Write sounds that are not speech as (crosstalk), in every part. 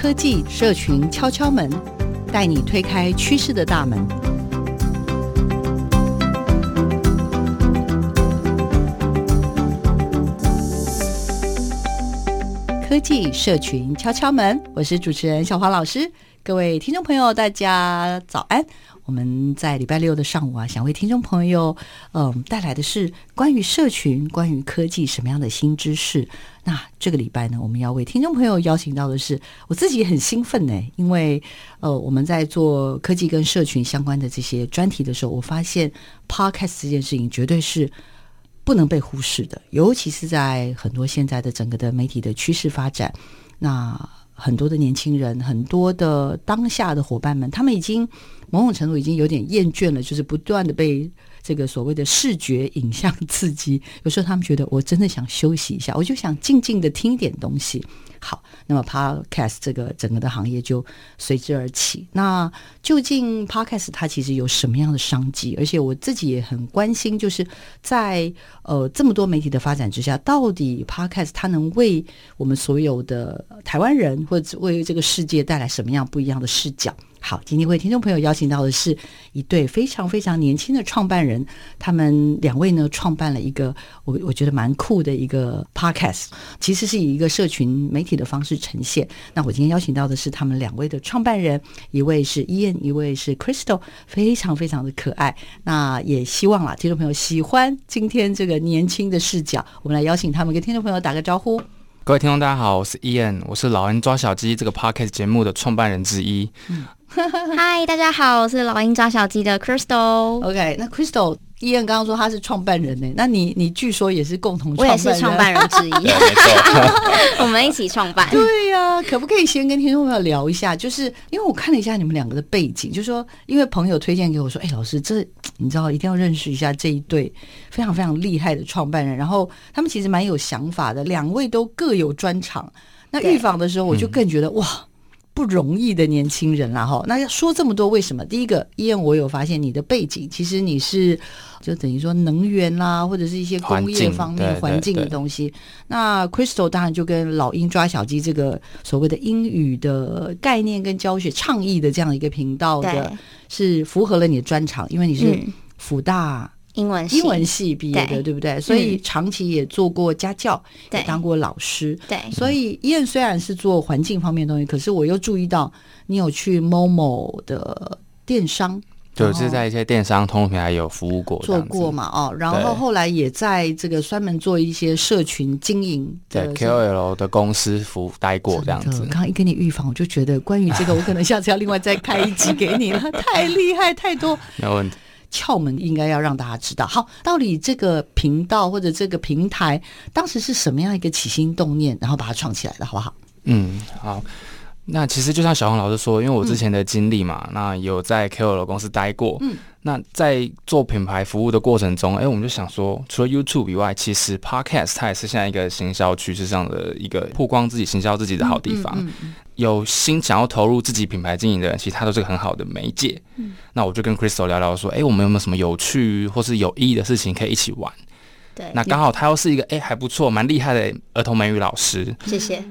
科技社群敲敲门，带你推开趋势的大门。科技社群敲敲门，我是主持人小华老师。各位听众朋友，大家早安。我们在礼拜六的上午啊，想为听众朋友，嗯，带来的是关于社群、关于科技什么样的新知识。那这个礼拜呢，我们要为听众朋友邀请到的是，我自己很兴奋呢，因为呃，我们在做科技跟社群相关的这些专题的时候，我发现 Podcast 这件事情绝对是不能被忽视的，尤其是在很多现在的整个的媒体的趋势发展，那。很多的年轻人，很多的当下的伙伴们，他们已经某种程度已经有点厌倦了，就是不断的被这个所谓的视觉影像刺激。有时候他们觉得，我真的想休息一下，我就想静静的听一点东西。好，那么 Podcast 这个整个的行业就随之而起。那究竟 Podcast 它其实有什么样的商机？而且我自己也很关心，就是在呃这么多媒体的发展之下，到底 Podcast 它能为我们所有的台湾人，或者为这个世界带来什么样不一样的视角？好，今天为听众朋友邀请到的是一对非常非常年轻的创办人，他们两位呢创办了一个我我觉得蛮酷的一个 podcast，其实是以一个社群媒体的方式呈现。那我今天邀请到的是他们两位的创办人，一位是 Ian，一位是 Crystal，非常非常的可爱。那也希望啦，听众朋友喜欢今天这个年轻的视角，我们来邀请他们跟听众朋友打个招呼。各位听众大家好，我是 Ian，我是老英抓小鸡这个 podcast 节目的创办人之一。嗯 (laughs) 嗨，大家好，我是老鹰抓小鸡的 Crystal。OK，那 Crystal 伊恩刚刚说他是创办人呢，那你你据说也是共同创办人，我也是创办人之一，(laughs) (laughs) 我们一起创办。对呀、啊，可不可以先跟听众朋友聊一下？就是因为我看了一下你们两个的背景，就是说因为朋友推荐给我说，哎，老师，这你知道一定要认识一下这一对非常非常厉害的创办人，然后他们其实蛮有想法的，两位都各有专长。那预防的时候，我就更觉得、嗯、哇。不容易的年轻人啦，哈。那要说这么多，为什么？第一个，因为我有发现你的背景，其实你是就等于说能源啦，或者是一些工业方面环境的东西。那 Crystal 当然就跟老鹰抓小鸡这个所谓的英语的概念跟教学倡议的这样一个频道的，是符合了你的专长，因为你是辅大。英文系英文系毕业的，对，对不对？所以长期也做过家教，也当过老师。对，所以伊恩虽然是做环境方面的东西，可是我又注意到你有去 Momo 的电商，就是在一些电商通路平台有服务过，做过嘛？哦，然后后来也在这个专门做一些社群经营的 KOL 的公司服务待过这样子。刚刚一跟你预防，我就觉得关于这个，我可能下次要另外再开一集给你了，(laughs) 太厉害，太多，没有问题。窍门应该要让大家知道。好，到底这个频道或者这个平台当时是什么样一个起心动念，然后把它创起来的，好不好？嗯，好。那其实就像小红老师说，因为我之前的经历嘛，嗯、那有在 KOL 公司待过。嗯。那在做品牌服务的过程中，哎、欸，我们就想说，除了 YouTube 以外，其实 Podcast 它也是现在一个行销趋势上的一个曝光自己、行销自己的好地方。嗯嗯嗯有心想要投入自己品牌经营的人，其实他都是个很好的媒介。嗯，那我就跟 Crystal 聊聊说，哎、欸，我们有没有什么有趣或是有意义的事情可以一起玩？对，那刚好他又是一个哎、欸、还不错、蛮厉害的儿童美语老师。谢谢。(laughs)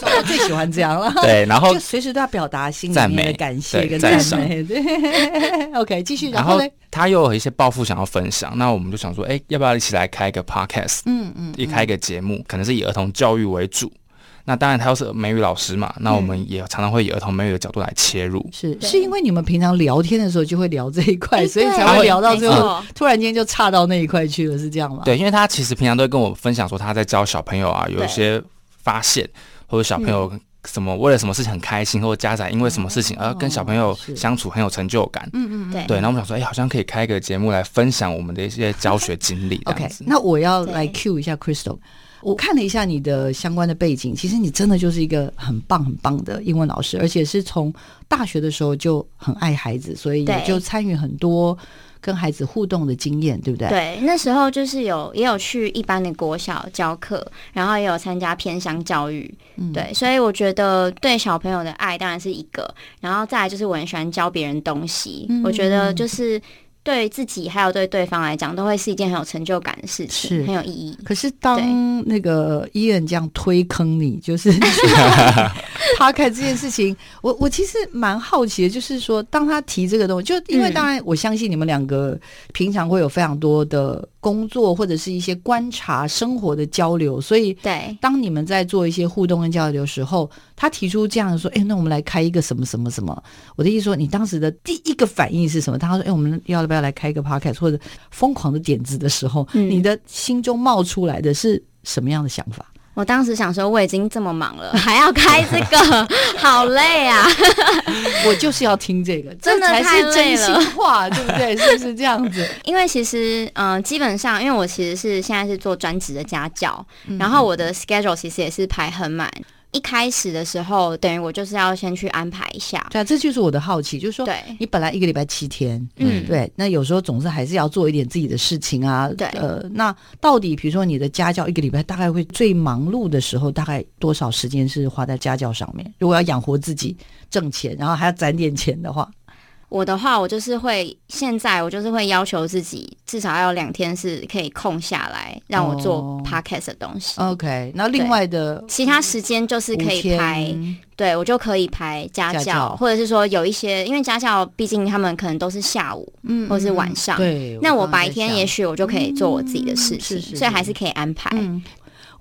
我最喜欢这样了。对，然后随时都要表达心里面的感谢跟赞美。对，对，(laughs) OK，继续。然后他又有一些抱负想要分享，那我们就想说，哎、欸，要不要一起来开一个 Podcast？嗯嗯，一开一个节目，可能是以儿童教育为主。那当然，他又是美语老师嘛，那我们也常常会以儿童美语的角度来切入。是，是因为你们平常聊天的时候就会聊这一块，所以才会聊到最后，突然间就差到那一块去了，是这样吗？对，因为他其实平常都会跟我分享说他在教小朋友啊，有一些发现，或者小朋友什么为了什么事情很开心，或者家长因为什么事情而跟小朋友相处很有成就感。嗯嗯，对对。然后我们想说，哎、欸，好像可以开一个节目来分享我们的一些教学经历。OK，那我要来 cue 一下 Crystal。我看了一下你的相关的背景，其实你真的就是一个很棒很棒的英文老师，而且是从大学的时候就很爱孩子，所以也就参与很多跟孩子互动的经验，对不对？对，那时候就是有也有去一般的国小教课，然后也有参加偏乡教育，嗯，对，所以我觉得对小朋友的爱当然是一个，然后再来就是我很喜欢教别人东西，嗯，我觉得就是。对自己还有对对方来讲，都会是一件很有成就感的事情，是很有意义。可是当那个伊恩这样推坑你，就是 (laughs) 他开这件事情，我我其实蛮好奇的，就是说，当他提这个东西，就因为当然我相信你们两个平常会有非常多的工作或者是一些观察生活的交流，所以对，当你们在做一些互动跟交流的时候，他提出这样的说，哎，那我们来开一个什么什么什么？我的意思说，你当时的第一个反应是什么？他说，哎，我们要。要来开一个 podcast 或者疯狂的点子的时候，嗯，你的心中冒出来的是什么样的想法？我当时想说，我已经这么忙了，(laughs) 还要开这个，(laughs) 好累啊！(laughs) 我就是要听这个，真的太累了，这才是真心话，对不对？是不是这样子？因为其实，嗯、呃，基本上，因为我其实是现在是做专职的家教，嗯，然后我的 schedule 其实也是排很满。一开始的时候，等于我就是要先去安排一下。对啊，这就是我的好奇，就是说，对，你本来一个礼拜七天，嗯，对，那有时候总是还是要做一点自己的事情啊。对，呃，那到底比如说你的家教一个礼拜大概会最忙碌的时候，大概多少时间是花在家教上面？如果要养活自己、挣钱，然后还要攒点钱的话。我的话，我就是会现在我就是会要求自己至少要有两天是可以空下来让我做 podcast 的东西。Oh, OK，那另外的其他时间就是可以拍，对我就可以拍家教，或者是说有一些，因为家教毕竟他们可能都是下午，嗯，或者是晚上，对，那我白天也许我就可以做我自己的事情，嗯、所以还是可以安排。嗯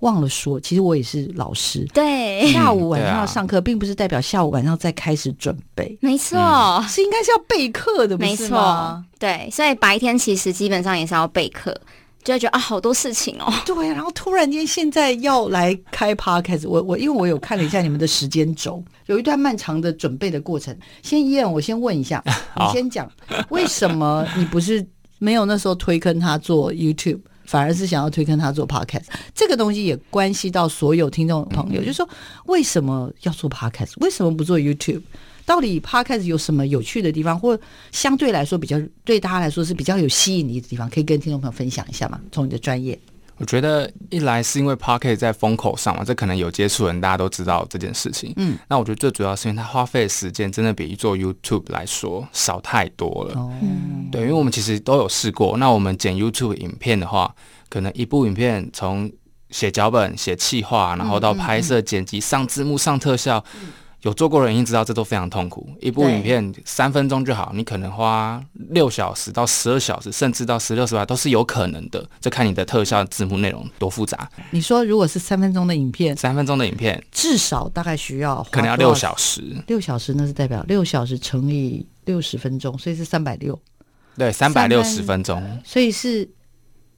忘了说，其实我也是老师。对，下午晚上要上课，并不是代表下午晚上再开始准备。没错，嗯、是应该是要备课的，没错。对，所以白天其实基本上也是要备课，就会觉得啊，好多事情哦。对，然后突然间现在要来开 podcast，我我因为我有看了一下你们的时间轴，有一段漫长的准备的过程。先伊恩，我先问一下，(laughs) 你先讲，为什么你不是没有那时候推坑他做 YouTube？反而是想要推跟他做 podcast，这个东西也关系到所有听众朋友，嗯、就是说为什么要做 podcast，为什么不做 YouTube？到底 podcast 有什么有趣的地方，或相对来说比较对大家来说是比较有吸引力的地方，可以跟听众朋友分享一下吗？从你的专业。我觉得一来是因为 Pocket 在风口上嘛，这可能有接触人大家都知道这件事情。嗯，那我觉得最主要是因为它花费的时间真的比做 YouTube 来说少太多了。哦，对，因为我们其实都有试过。那我们剪 YouTube 影片的话，可能一部影片从写脚本、写企划，然后到拍摄、剪辑、上字幕、上特效。嗯嗯有做过的人一定知道，这都非常痛苦。一部影片三分钟就好，你可能花六小时到十二小时，甚至到十六、十八都是有可能的。这看你的特效、字幕内容多复杂。你说，如果是三分钟的影片，三分钟的影片至少大概需要可能要六小时。六小时那是代表六小时乘以六十分钟，所以是三百六。对，三百六十分钟，所以是。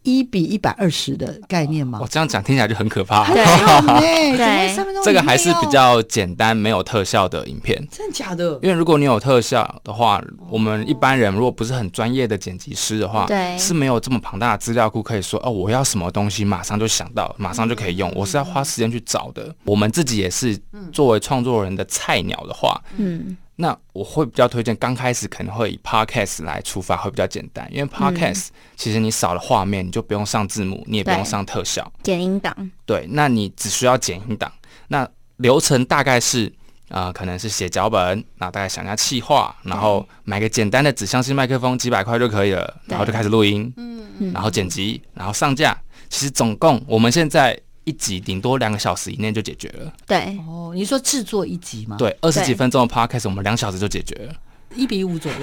一比一百二十的概念吗？我这样讲听起来就很可怕。对，(laughs) 对，这个还是比较简单，没有特效的影片。真的假的？因为如果你有特效的话，我们一般人如果不是很专业的剪辑师的话，对，是没有这么庞大的资料库可以说哦，我要什么东西马上就想到，马上就可以用。我是要花时间去找的。我们自己也是作为创作人的菜鸟的话，嗯。那我会比较推荐，刚开始可能会以 podcast 来出发，会比较简单，因为 podcast 其实你少了画面，你就不用上字幕，你也不用上特效，剪音档。对，那你只需要剪音档。那流程大概是，呃，可能是写脚本，那大概想一下气话，然后买个简单的指向性麦克风，几百块就可以了，然后就开始录音，嗯，然后剪辑，然后上架。其实总共我们现在。一集顶多两个小时以内就解决了。对哦，你说制作一集吗？对，二十几分钟的 podcast 我们两小时就解决了，一比五左右。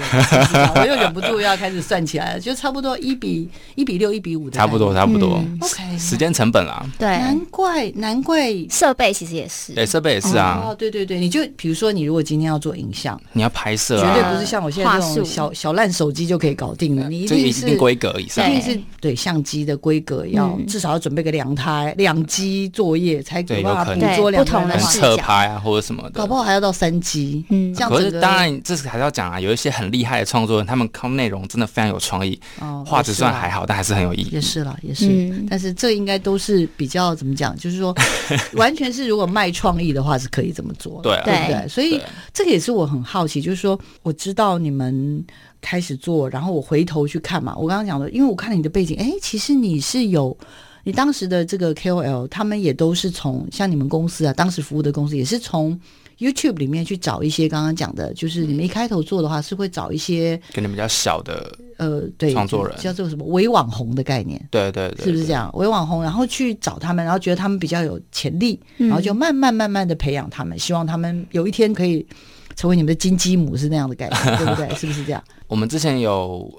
我又忍不住要开始算起来了，就差不多一比一比六，一比五的。差不多，差不多。OK，时间成本啦。对，难怪难怪设备其实也是，对，设备也是啊。哦，对对对，你就比如说，你如果今天要做影像，你要拍摄，绝对不是像我现在这种小小烂手机就可以搞定了，你一定是规格以上，一定是对相机的规格要至少要准备个两台两机作业才有办法捕捉两不同的侧拍啊或者什么的，搞不好还要到三机。嗯，这样子。可是当然，这是还是要讲啊，有一些很厉害的创作人，他们靠内容真的非常有创意，画质算还好，但还是很有意义。也是了，也是。但是这应该都是比较怎么讲？就是说，(laughs) 完全是如果卖创意的话，是可以这么做。对，对不对？所以这个也是我很好奇，就是说，我知道你们开始做，然后我回头去看嘛。我刚刚讲的，因为我看了你的背景，哎，其实你是有你当时的这个 KOL，他们也都是从像你们公司啊，当时服务的公司也是从。YouTube 里面去找一些刚刚讲的，就是你们一开头做的话，是会找一些跟你们比较小的呃，对创作人叫做什么伪网红的概念，对对对，是不是这样？伪网红，然后去找他们，然后觉得他们比较有潜力，然后就慢慢慢慢的培养他们，希望他们有一天可以成为你们的金鸡母，是那样的概念，对不对？(laughs) 是不是这样？我们之前有。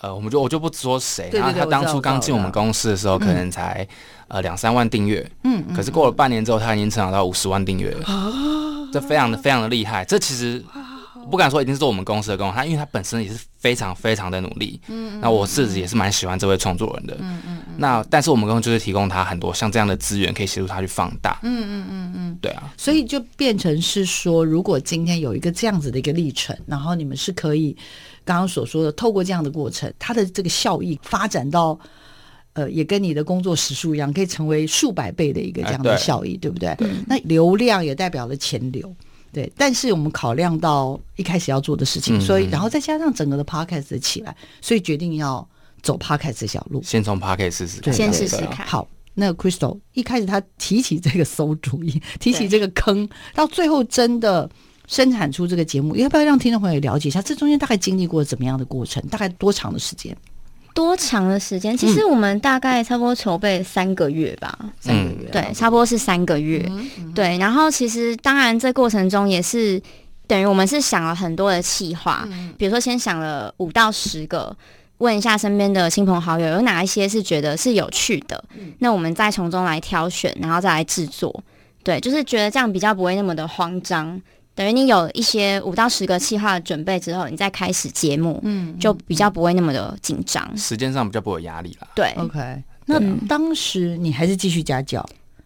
呃，我们就我就不说谁，然后他当初刚进我们公司的时候，可能才呃两三万订阅，嗯，可是过了半年之后，他已经成长到五十万订阅了，这非常的非常的厉害。这其实不敢说一定是做我们公司的功劳，他因为他本身也是非常非常的努力，嗯，那我自己也是蛮喜欢这位创作人的，嗯嗯，那但是我们公司就是提供他很多像这样的资源，可以协助他去放大，嗯嗯嗯嗯，对啊，所以就变成是说，如果今天有一个这样子的一个历程，然后你们是可以。刚刚所说的，透过这样的过程，它的这个效益发展到，呃，也跟你的工作时数一样，可以成为数百倍的一个这样的效益，哎、对，对不对？对。那流量也代表了钱流，对。但是我们考量到一开始要做的事情，嗯、所以然后再加上整个的 podcast 的起来，所以决定要走 podcast 这条路，先从 podcast 试试看，先试试看。好，那 Crystal 一开始他提起这个馊主意，提起这个坑，到最后真的。生产出这个节目，要不要让听众朋友了解一下？这中间大概经历过怎么样的过程？大概多长的时间？多长的时间？其实我们大概差不多筹备三个月吧。嗯、三个月，对，差不多是三个月。嗯嗯、对，然后其实当然这过程中也是等于我们是想了很多的企划，嗯、比如说先想了五到十个，问一下身边的亲朋好友有哪一些是觉得是有趣的，嗯、那我们再从中来挑选，然后再来制作。对，就是觉得这样比较不会那么的慌张。等于你有一些五到十个计划的准备之后，你再开始节目，嗯，就比较不会那么的紧张，时间上比较不会有压力了。对，OK。那当时你还是继续家教？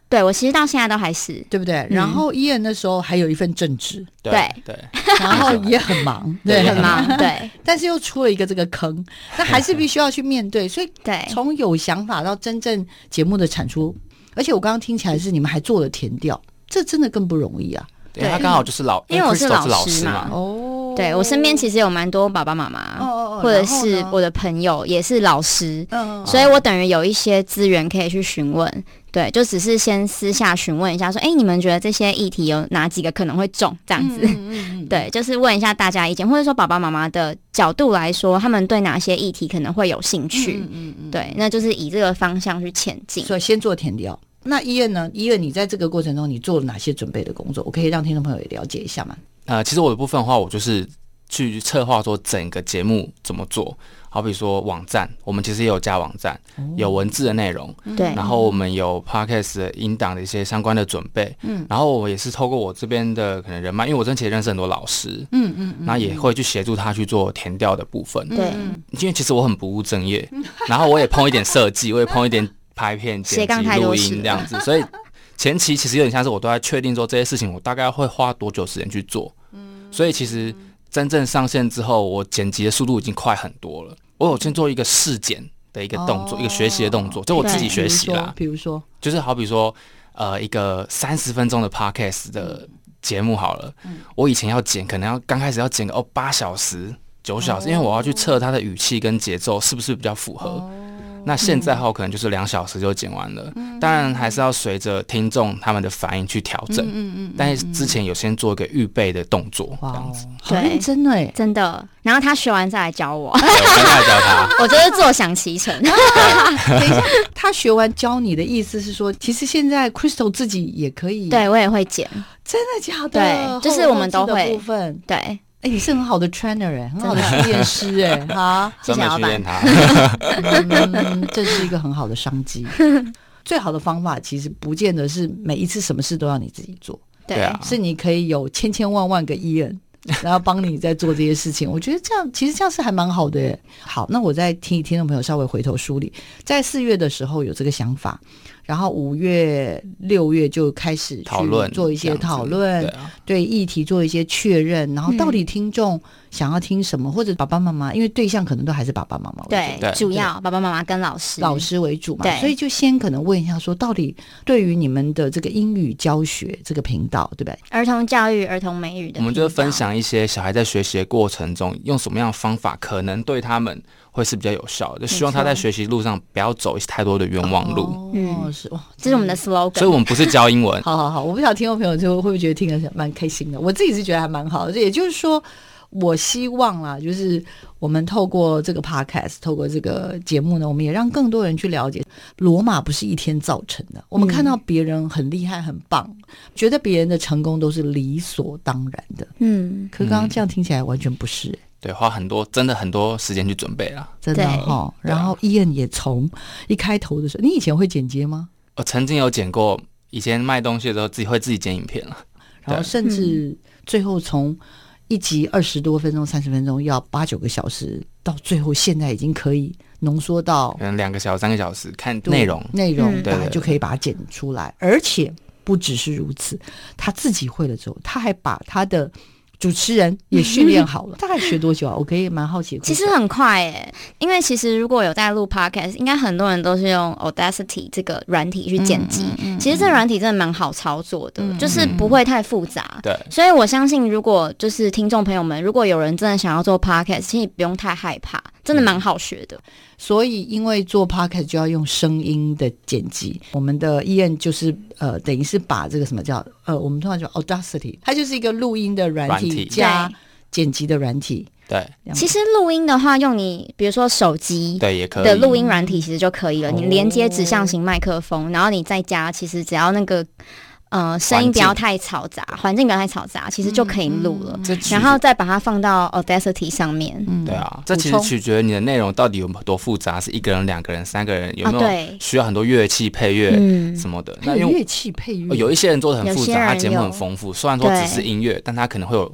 对，我其实到现在都还是，对不对？然后伊恩那时候还有一份正职，对对，然后也很忙，对，很忙，(laughs) 对。但是又出了一个这个坑，那还是必须要去面对。所以，(laughs) 对，从有想法到真正节目的产出，而且我刚刚听起来是你们还做了填调，这真的更不容易啊。对，他刚好就是老，因为我是老师嘛。哦，对，我身边其实有蛮多爸爸妈妈，或者是我的朋友也是老师，所以我等于有一些资源可以去询问。对，就只是先私下询问一下，说，哎，你们觉得这些议题有哪几个可能会中？这样子，(laughs) 对，就是问一下大家意见，或者说爸爸妈妈的角度来说，他们对哪些议题可能会有兴趣？嗯对，那就是以这个方向去前进。所以先做填调。那医院呢？医院，你在这个过程中，你做了哪些准备的工作？我可以让听众朋友也了解一下吗？呃，其实我的部分的话，我就是去策划说整个节目怎么做。好比说网站，我们其实也有加网站，哦、有文字的内容，对。然后我们有 podcast 的音档的一些相关的准备，嗯。然后我也是透过我这边的可能人脉，因为我之前其实认识很多老师，嗯嗯，那、嗯、也会去协助他去做填调的部分，对。因为其实我很不务正业，然后我也碰一点设计，我也碰一点。拍片、剪辑、录音这样子，所以前期其实有点像是我都在确定说这些事情，我大概会花多久时间去做。嗯，所以其实真正上线之后，我剪辑的速度已经快很多了。我有先做一个试剪的一个动作，一个学习的动作，就我自己学习啦。比如说，就是好比说，呃，一个三十分钟的 podcast 的节目好了，我以前要剪，可能要刚开始要剪个哦八小时、九小时，因为我要去测它的语气跟节奏是不是比较符合。那现在后可能就是两小时就剪完了，嗯、当然还是要随着听众他们的反应去调整。嗯嗯，嗯，嗯，但是之前有先做一个预备的动作，这样子。好认真哎，真的。然后他学完再来教我，我再来教他。(laughs) 我就是坐享其成。(laughs) (laughs) 等一下，他学完教你的意思是说，其实现在 Crystal 自己也可以，对我也会剪，真的假的？对，就是我们都会部分，对。哎，你是很好的 trainer 哎，很好的训练师哎，(laughs) 哈，专门训练他。(laughs) 嗯，这是一个很好的商机。最好的方法其实不见得是每一次什么事都要你自己做，对啊，是你可以有千千万万个艺人，(laughs) 然后帮你在做这些事情。我觉得这样其实这样是还蛮好的耶。好，那我再听听众朋友稍微回头梳理，在四月的时候有这个想法。然后五月、六月就开始讨论，做一些讨论，对，啊、对议题做一些确认。然后到底听众想要听什么，嗯、或者爸爸妈妈，因为对象可能都还是爸爸妈妈，对，对主要爸爸妈妈跟老师老师为主嘛。对，所以就先可能问一下，说到底对于你们的这个英语教学这个频道，对不对？儿童教育、儿童美语的，我们就分享一些小孩在学习的过程中用什么样的方法，可能对他们。会是比较有效的，就希望他在学习路上不要走太多的冤枉路。嗯，是哇，这是我们的 slogan。所以，我们不是教英文。(laughs) 好好好，我不晓得听众朋友就会不会觉得听得蛮开心的。我自己是觉得还蛮好的。也就是说，我希望啊，就是我们透过这个 podcast，透过这个节目呢，我们也让更多人去了解，罗马不是一天造成的。我们看到别人很厉害、很棒，嗯、觉得别人的成功都是理所当然的。嗯，可是刚刚这样听起来完全不是、欸。对，花很多，真的很多时间去准备了，真的哈。然后伊恩也从一开头的时候，你以前会剪接吗？我曾经有剪过，以前卖东西的时候自己会自己剪影片了。(laughs) 然后甚至最后从一集二十多分钟、三十分钟，要八九个小时，到最后现在已经可以浓缩到可能两个小时、三个小时，看内容内容，对，就可以把它剪出来。而且不只是如此，他自己会了之后，他还把他的。主持人也训练好了，(laughs) 大概学多久啊？我可以蛮好奇。其实很快诶，因为其实如果有在录 podcast，应该很多人都是用 Audacity 这个软体去剪辑。其实这个软体真的蛮好操作的，就是不会太复杂。对，所以我相信，如果就是听众朋友们，如果有人真的想要做 podcast，其实不用太害怕，真的蛮好学的。所以，因为做 podcast 就要用声音的剪辑，我们的 Ian 就是呃，等于是把这个什么叫呃，我们通常叫 Audacity，它就是一个录音的软体，加剪辑的软体。对，其实录音的话，用你比如说手机对也可以的录音软体其实就可以了。你连接指向型麦克风，然后你再加，其实只要那个。呃，声音不要太嘈杂，环境不要太嘈杂，其实就可以录了。嗯嗯、然后再把它放到 Audacity 上面。嗯，对啊，这其实取决于你的内容到底有多复杂，是一个人、两个人、三个人，有没有需要很多乐器配乐什么的？那用乐器配乐，有一些人做的很复杂，他节目很丰富。虽然说只是音乐，但他可能会有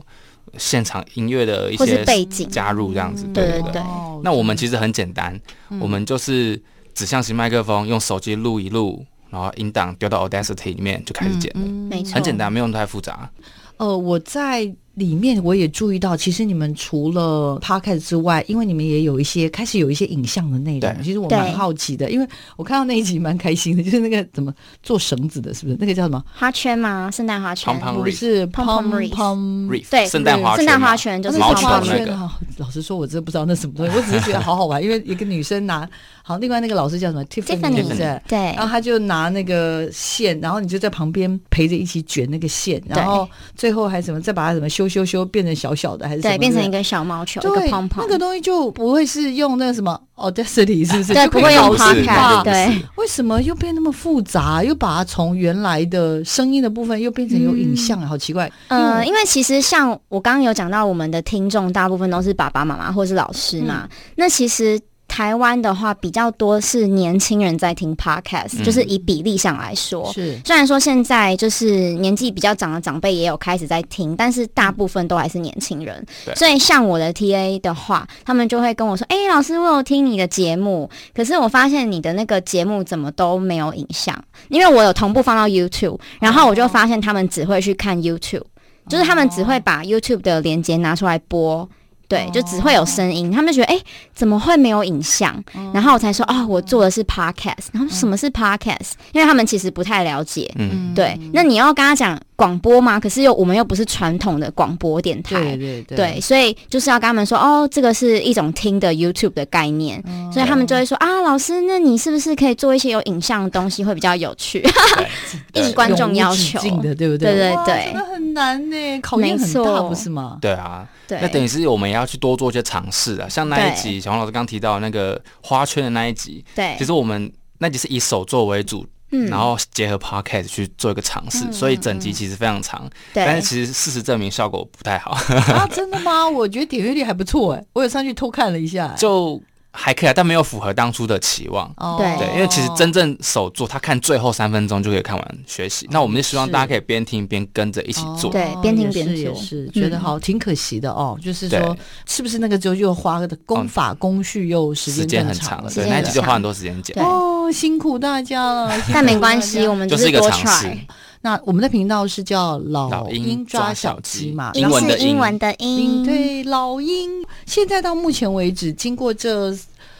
现场音乐的一些背景加入这样子。对对对。那我们其实很简单，我们就是指向型麦克风，用手机录一录。然后音档丢到 Audacity 里面就开始剪了，嗯嗯、没错，很简单，没有太复杂。呃，我在。里面我也注意到，其实你们除了 podcast 之外，因为你们也有一些开始有一些影像的内容。其实我蛮好奇的，因为我看到那一集蛮开心的，就是那个怎么做绳子的，是不是？那个叫什么花圈吗？圣诞花圈？不是 pom pom reef？对，圣诞花圣诞花圈就是毛圈那个。老实说，我真的不知道那什么东西，我只是觉得好好玩，因为一个女生拿，好，另外那个老师叫什么？Tiffany 对，然后他就拿那个线，然后你就在旁边陪着一起卷那个线，然后最后还什么，再把它什么修修修变成小。小小的还是对，变成一个小毛球，对一个泡泡。那个东西就不会是用那个什么 Audacity 是不是？(laughs) 对，不会用 Podcast。对，为什么又变那么复杂？又把它从原来的声音的部分又变成有影像，好奇怪。呃，因为其实像我刚刚有讲到，我们的听众大部分都是爸爸妈妈或是老师嘛。那其实。台湾的话比较多是年轻人在听 podcast，、嗯、就是以比例上来说，是。虽然说现在就是年纪比较长的长辈也有开始在听，但是大部分都还是年轻人。所以像我的 TA 的话，他们就会跟我说：“哎、欸，老师，我有听你的节目，可是我发现你的那个节目怎么都没有影像，因为我有同步放到 YouTube，然后我就发现他们只会去看 YouTube，、哦、就是他们只会把 YouTube 的连接拿出来播。”对，就只会有声音，他们觉得哎、欸，怎么会没有影像？然后我才说哦，我做的是 podcast。然后什么是 podcast？因为他们其实不太了解。嗯，对。那你要跟他讲广播吗？可是又我们又不是传统的广播电台。对对对。对，所以就是要跟他们说哦，这个是一种听的 YouTube 的概念。所以他们就会说啊，老师，那你是不是可以做一些有影像的东西，会比较有趣？应观众要求的，对不对？对对对。那很难呢，考验很大，不是吗？对啊。那等于是我们也要去多做一些尝试啊，像那一集小黄老师刚提到那个花圈的那一集，对，其实我们那集是以手作为主，嗯。然后结合 podcast 去做一个尝试，所以整集其实非常长，对。但是其实事实证明效果不太好，啊，真的吗？我觉得点阅率还不错哎，我有上去偷看了一下。就。还可以啊，但没有符合当初的期望。哦对对，因为其实真正手做，他看最后三分钟就可以看完学习。那我们就希望大家可以边听边跟着一起做。对边听边做也是觉得好挺可惜的哦。就是说，是不是那个就又花的功法工序又时时间很长，了？对，那一集就花很多时间剪。哦，辛苦大家了。但没关系，我们就是一个多尝试。那我们的频道是叫老老鹰鹰抓抓小小鸡鸡嘛，英英文的英是英文的英英，对老鹰，现在到目前为止，经过这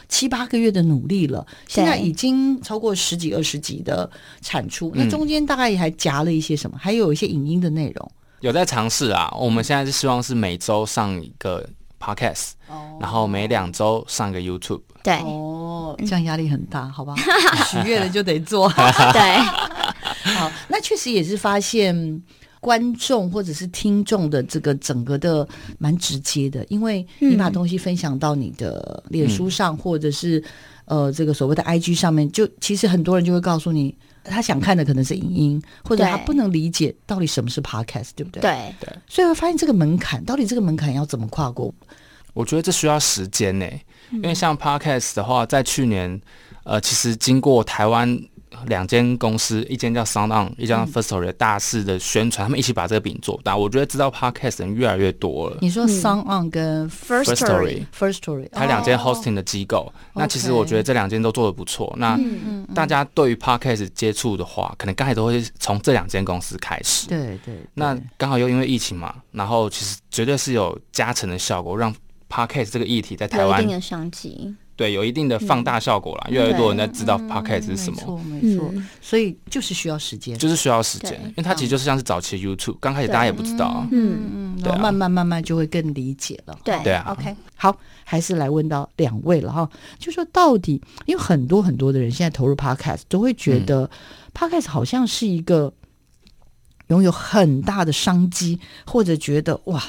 七八个月的努力了，现在已经超过十几二十集的产出。那中间大概也还夹了一些什么，还有一些影音的内容。有在尝试啊，我们现在是希望是每周上一个 podcast，、然后每两周上一个 YouTube。对哦，这样压力很大，好吧？(laughs) 许愿了就得做。对，好，那确实也是发现观众或者是听众的这个整个的蛮直接的，因为你把东西分享到你的脸书上，或者是呃这个所谓的 IG 上面，就其实很多人就会告诉你，他想看的可能是影音，或者他不能理解到底什么是 Podcast，对不对？对。对，所以会发现这个门槛，到底这个门槛要怎么跨过？我觉得这需要时间呢、因为像 Podcast 的话，在去年，呃，其实经过台湾两间公司，一间叫 SoundOn，一间叫 First Story，的大肆的宣传，他们一起把这个饼做大。我觉得知道 Podcast 的人越来越多了。你说 Sound On 跟 First First Story，First Story，它两间哦 hosting 的机构，那其实我觉得这两间都做的不错。那大家对于 Podcast 接触的话，可能刚才都会从这两间公司开始。对对对，那刚好又因为疫情嘛，然后其实绝对是有加成的效果，让 Podcast 这个议题在台湾有一定的商机。对有一定的放大效果啦。越来越多人在知道 Podcast 是什么，没错没错，嗯。所以就是需要时间，就是需要时间，因为它其实就是像是早期 YouTube，刚开始大家也不知道啊。嗯，嗯，对啊。然后慢慢慢慢就会更理解了。对对啊。OK，好，还是来问到两位了哈，就说到底，因为很多很多的人现在投入 Podcast 都会觉得 Podcast 好像是一个拥有很大的商机，或者觉得哇。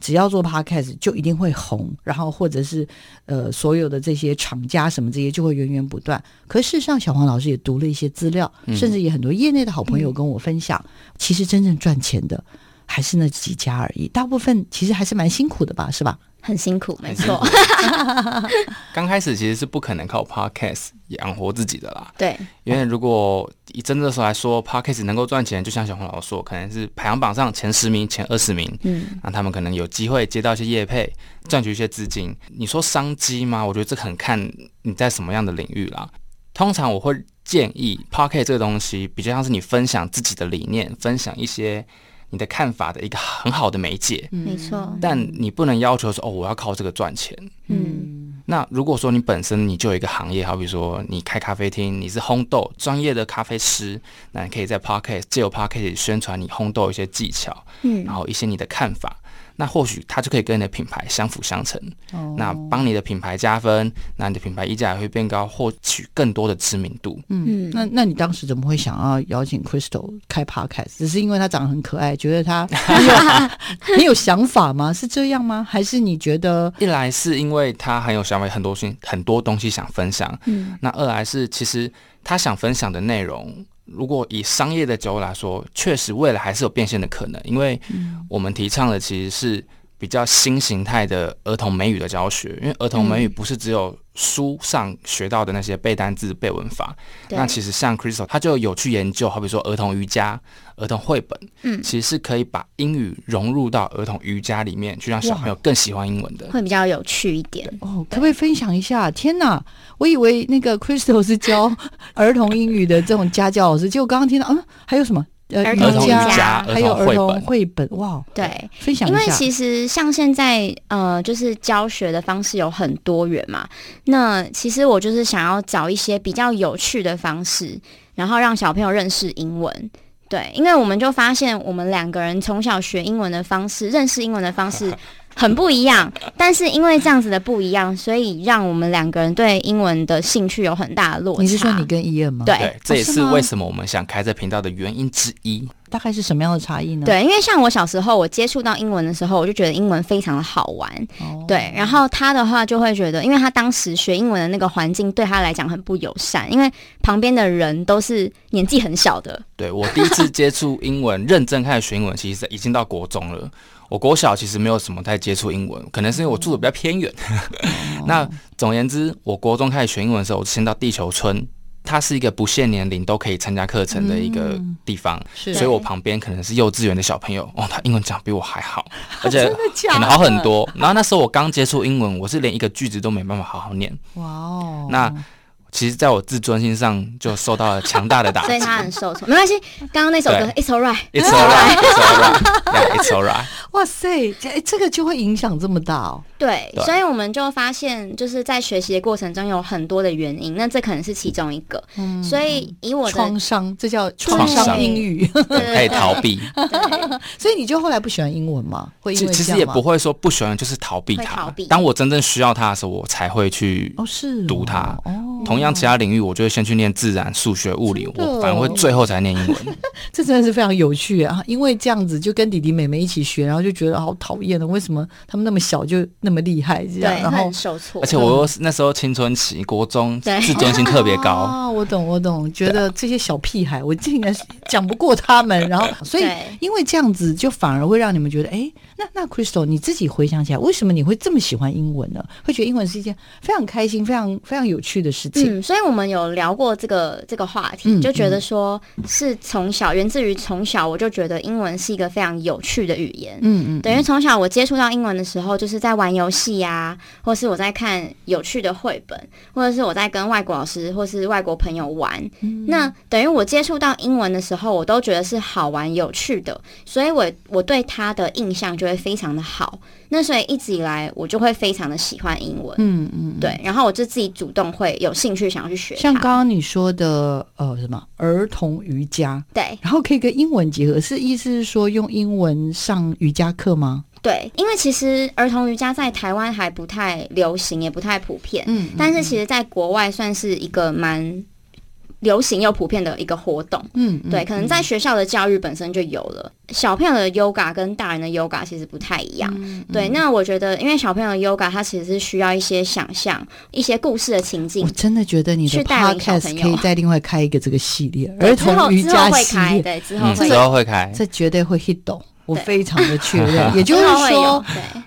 只要做 podcast 就一定会红，然后或者是呃所有的这些厂家什么这些就会源源不断。可事实上，小黄老师也读了一些资料，甚至也很多业内的好朋友跟我分享，其实真正赚钱的还是那几家而已，大部分其实还是蛮辛苦的吧，是吧？很辛苦，没错。(laughs) 刚开始其实是不可能靠 Podcast 养活自己的啦。对，因为如果以真的时候来说，Podcast 能够赚钱，就像小红老师说，可能是排行榜上前十名、前二十名，嗯，那他们可能有机会接到一些业配，赚取一些资金。你说商机吗？我觉得这很看你在什么样的领域啦。通常我会建议 Podcast 这个东西比较像是你分享自己的理念，分享一些你的看法的一个 (laughs) 很好的媒介。没错。但你不能要求说哦，我要靠这个赚钱。嗯，那如果说你本身你就有一个行业，好比说你开咖啡厅，你是烘豆专业的咖啡师，那你可以在 Podcast 借由 Podcast 宣传你烘豆一些技巧，嗯然后一些你的看法。那或许它就可以跟你的品牌相辅相成，哦那帮你的品牌加分，那你的品牌溢价也会变高，获取更多的知名度。嗯，那那你当时怎么会想要邀请 Crystal 开 Podcast？只是因为他长得很可爱，觉得他 (laughs) 很有想法吗？是这样吗？还是你觉得一来是因为他很有想法，很多东西很多东西想分享，嗯，那二来是其实他想分享的内容。如果以商业的角度来说，确实未来还是有变现的可能，因为我们提倡的其实是比较新形态的儿童美语的教学，因为儿童美语不是只有书上学到的那些背单字、背文法，对那其实像 Crystal 他就有去研究，好比说儿童瑜伽、儿童绘本，嗯其实是可以把英语融入到儿童瑜伽里面，去让小朋友更喜欢英文的。会比较有趣一点。哦，可不可以分享一下？天哪，我以为那个 Crystal 是教儿童英语的这种家教老师，结果刚刚听到，嗯，还有什么？呃，儿童瑜伽还有儿童儿童绘本，哇，对，分享一下。因为其实像现在呃，就是教学的方式有很多元嘛。那其实我就是想要找一些比较有趣的方式，然后让小朋友认识英文。对，因为我们就发现我们两个人从小学英文的方式、认识英文的方式 (laughs) 很不一样，但是因为这样子的不一样，所以让我们两个人对英文的兴趣有很大的落差。你是说你跟伊恩吗？对对，这也是为什么我们想开这频道的原因之一。大概是什么样的差异呢？对，因为像我小时候，我接触到英文的时候，我就觉得英文非常的好玩。哦、对，然后他的话就会觉得，因为他当时学英文的那个环境对他来讲很不友善，因为旁边的人都是年纪很小的。对，我第一次接触英文，认真开始学英文，其实已经到国中了。我国小其实没有什么太接触英文，可能是因为我住的比较偏远。哦、(laughs) 那总而言之，我国中开始学英文的时候，我先到地球村。它是一个不限年龄都可以参加课程的一个地方，嗯、是，所以我旁边可能是幼稚园的小朋友，哦，他英文讲比我还好，(laughs) 而且可能好很多。然后那时候我刚接触英文，我是连一个句子都没办法好好念。哇哦，那。其实，在我自尊心上就受到了强大的打击，所以他很受挫。没关系，刚刚那首歌，It's alright，It's alright，It's (laughs) alright，It's alright。哇塞，这这个就会影响这么大哦。对，所以我们就发现，就是在学习的过程中有很多的原因，那这可能是其中一个。嗯，所以以我的创伤，这叫创伤英语，可以逃避。所以你就后来不喜欢英文吗？会因为其实也不会说不喜欢，就是逃避它。逃避。当我真正需要它的时候，我才会去哦，是读它。哦，同样。像其他领域，我就会先去念自然、数学、物理，我反而会最后才念英文。(laughs) 这真的是非常有趣啊！因为这样子就跟弟弟妹妹一起学，然后就觉得好讨厌的，为什么他们那么小就那么厉害？这样，然后受挫。而且我又那时候青春期，国中自尊心特别高啊！(laughs) 我懂，我懂，觉得这些小屁孩，我竟然讲不过他们，然后所以因为这样子，就反而会让你们觉得，哎，那那 Crystal 你自己回想起来，为什么你会这么喜欢英文呢？会觉得英文是一件非常开心、非常非常有趣的事情。嗯，所以我们有聊过这个这个话题，就觉得说是从小源自于从小，我就觉得英文是一个非常有趣的语言。嗯嗯，等于从小我接触到英文的时候，就是在玩游戏呀，或是我在看有趣的绘本，或者是我在跟外国老师或是外国朋友玩。那等于我接触到英文的时候，我都觉得是好玩有趣的，所以我我对他的印象就会非常的好。那所以一直以来我就会非常的喜欢英文，嗯嗯，对，然后我就自己主动会有兴趣想要去学。像刚刚你说的，呃，什么儿童瑜伽，对，然后可以跟英文结合，是意思是说用英文上瑜伽课吗？对，因为其实儿童瑜伽在台湾还不太流行，也不太普遍，嗯，但是其实在国外算是一个蛮。流行又普遍的一个活动，嗯，对，可能在学校的教育本身就有了。小朋友的 yoga 跟大人的 yoga 其实不太一样，嗯、对。那我觉得，因为小朋友的 yoga 它其实是需要一些想象、一些故事的情境。我真的觉得你的 podcast 可以再另外开一个这个系列，儿童瑜伽系列，对，之后之后会开，这绝对会 hit 懂，我非常的确认。(laughs) 也就是说，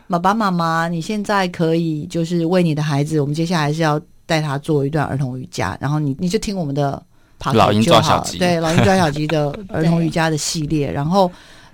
爸爸妈妈，你现在可以就是为你的孩子，我们接下来是要带他做一段儿童瑜伽，然后你你就听我们的。老鹰抓小鸡，对，老鹰抓小鸡的 (laughs) 儿童瑜伽的系列，然后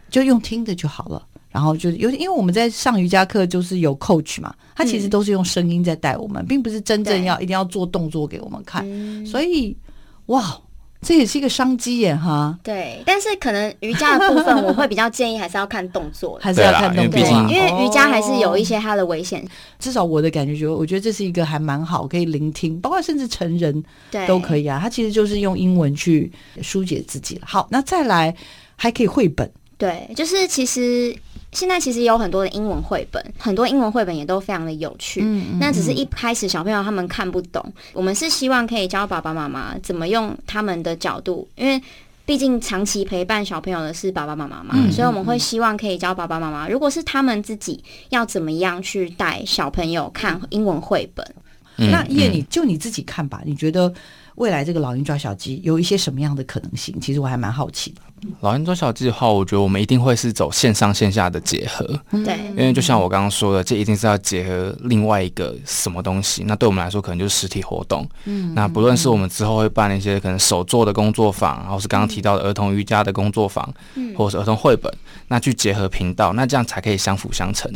就用听的就好了。然后就有，因为我们在上瑜伽课就是有 coach 嘛，他其实都是用声音在带我们，并不是真正要一定要做动作给我们看。所以，哇。这也是一个商机耶，哈。对，但是可能瑜伽的部分，我会比较建议还是要看动作，还是要看动作，因为瑜伽还是有一些它的危险。至少我的感觉，就我觉得这是一个还蛮好，可以聆听，包括甚至成人都可以啊。它其实就是用英文去疏解自己了。好，那再来还可以绘本，对，就是其实。现在其实有很多的英文绘本，很多英文绘本也都非常的有趣。嗯，嗯，那只是一开始小朋友他们看不懂，我们是希望可以教爸爸妈妈怎么用他们的角度，因为毕竟长期陪伴小朋友的是爸爸妈妈嘛，所以我们会希望可以教爸爸妈妈，如果是他们自己要怎么样去带小朋友看英文绘本。那叶，你就你自己看吧，你觉得未来这个老鹰抓小鸡有一些什么样的可能性？其实我还蛮好奇的。老鹰捉小鸡的话，我觉得我们一定会是走线上线下的结合，对，因为就像我刚刚说的，这一定是要结合另外一个什么东西。那对我们来说，可能就是实体活动。嗯，那不论是我们之后会办一些可能手作的工作坊，然后是刚刚提到的儿童瑜伽的工作坊，嗯，或者是儿童绘本，那去结合频道，那这样才可以相辅相成，